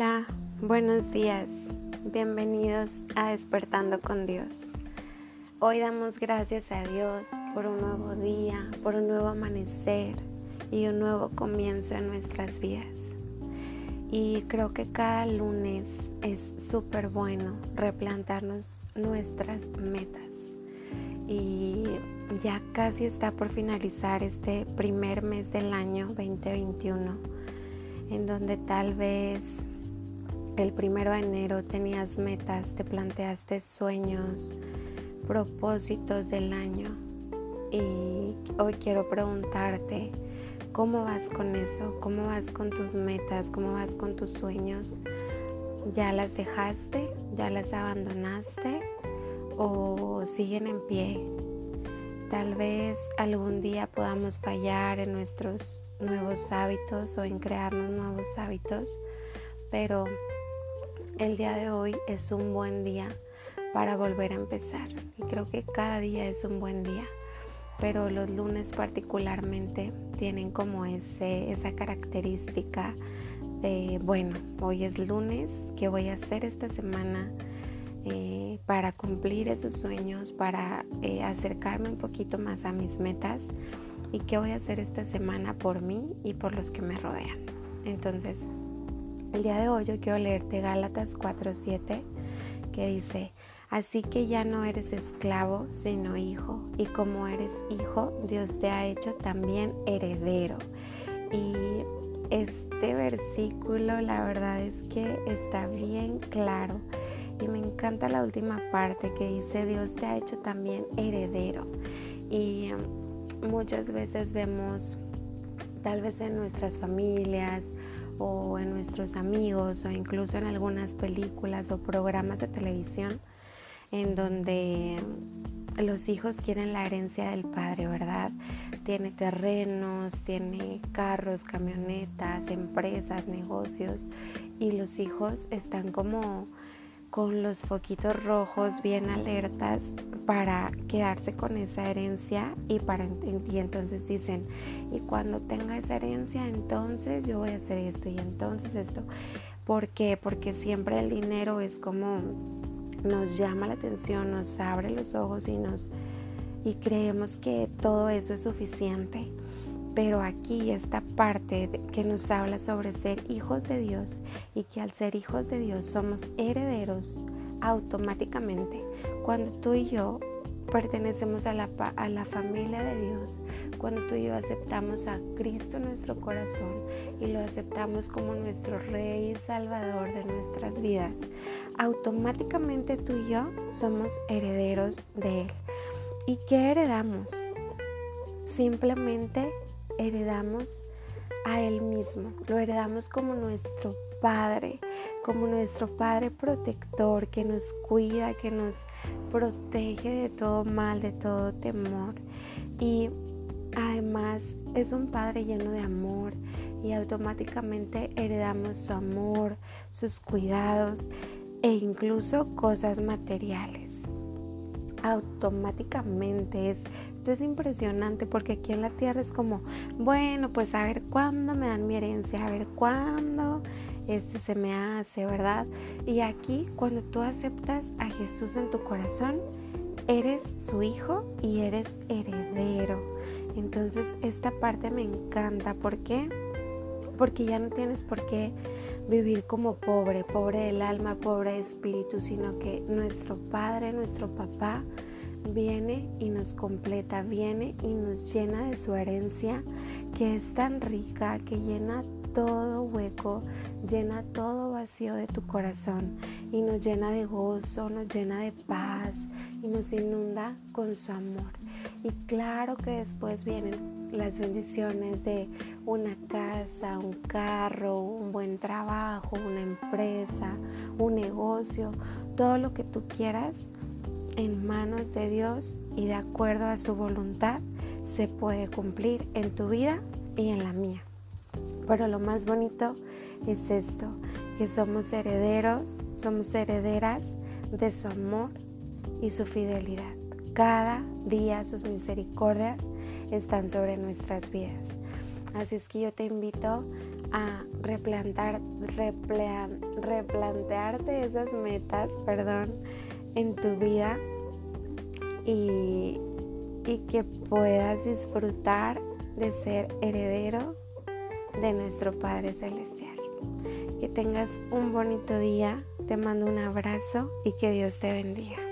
Hola, buenos días. Bienvenidos a Despertando con Dios. Hoy damos gracias a Dios por un nuevo día, por un nuevo amanecer y un nuevo comienzo en nuestras vidas. Y creo que cada lunes es súper bueno replantarnos nuestras metas. Y ya casi está por finalizar este primer mes del año 2021 en donde tal vez el primero de enero tenías metas, te planteaste sueños, propósitos del año y hoy quiero preguntarte cómo vas con eso, cómo vas con tus metas, cómo vas con tus sueños. ¿Ya las dejaste? ¿Ya las abandonaste? ¿O siguen en pie? Tal vez algún día podamos fallar en nuestros nuevos hábitos o en crearnos nuevos hábitos, pero el día de hoy es un buen día para volver a empezar y creo que cada día es un buen día, pero los lunes particularmente tienen como ese, esa característica de, bueno, hoy es lunes, ¿qué voy a hacer esta semana? Eh, para cumplir esos sueños, para eh, acercarme un poquito más a mis metas y qué voy a hacer esta semana por mí y por los que me rodean. Entonces, el día de hoy yo quiero leerte Gálatas 4:7 que dice, así que ya no eres esclavo, sino hijo, y como eres hijo, Dios te ha hecho también heredero. Y este versículo la verdad es que está bien claro. Y me encanta la última parte que dice, Dios te ha hecho también heredero. Y muchas veces vemos tal vez en nuestras familias o en nuestros amigos o incluso en algunas películas o programas de televisión en donde los hijos quieren la herencia del padre, ¿verdad? Tiene terrenos, tiene carros, camionetas, empresas, negocios y los hijos están como con los foquitos rojos bien alertas para quedarse con esa herencia y para y entonces dicen y cuando tenga esa herencia entonces yo voy a hacer esto y entonces esto ¿por qué? porque siempre el dinero es como nos llama la atención nos abre los ojos y nos y creemos que todo eso es suficiente pero aquí esta parte que nos habla sobre ser hijos de Dios y que al ser hijos de Dios somos herederos automáticamente. Cuando tú y yo pertenecemos a la, a la familia de Dios, cuando tú y yo aceptamos a Cristo en nuestro corazón y lo aceptamos como nuestro Rey y Salvador de nuestras vidas, automáticamente tú y yo somos herederos de Él. ¿Y qué heredamos? Simplemente heredamos a Él mismo, lo heredamos como nuestro Padre, como nuestro Padre protector que nos cuida, que nos protege de todo mal, de todo temor. Y además es un Padre lleno de amor y automáticamente heredamos su amor, sus cuidados e incluso cosas materiales. Automáticamente es es impresionante porque aquí en la tierra es como, bueno, pues a ver cuándo me dan mi herencia, a ver cuándo este se me hace, ¿verdad? Y aquí cuando tú aceptas a Jesús en tu corazón, eres su hijo y eres heredero. Entonces esta parte me encanta. ¿Por qué? Porque ya no tienes por qué vivir como pobre, pobre del alma, pobre de espíritu, sino que nuestro Padre, nuestro papá, viene y nos completa, viene y nos llena de su herencia que es tan rica, que llena todo hueco, llena todo vacío de tu corazón y nos llena de gozo, nos llena de paz y nos inunda con su amor. Y claro que después vienen las bendiciones de una casa, un carro, un buen trabajo, una empresa, un negocio, todo lo que tú quieras en manos de Dios y de acuerdo a su voluntad se puede cumplir en tu vida y en la mía. Pero lo más bonito es esto, que somos herederos, somos herederas de su amor y su fidelidad. Cada día sus misericordias están sobre nuestras vidas. Así es que yo te invito a replantar, replantearte esas metas, perdón, en tu vida y, y que puedas disfrutar de ser heredero de nuestro Padre Celestial. Que tengas un bonito día, te mando un abrazo y que Dios te bendiga.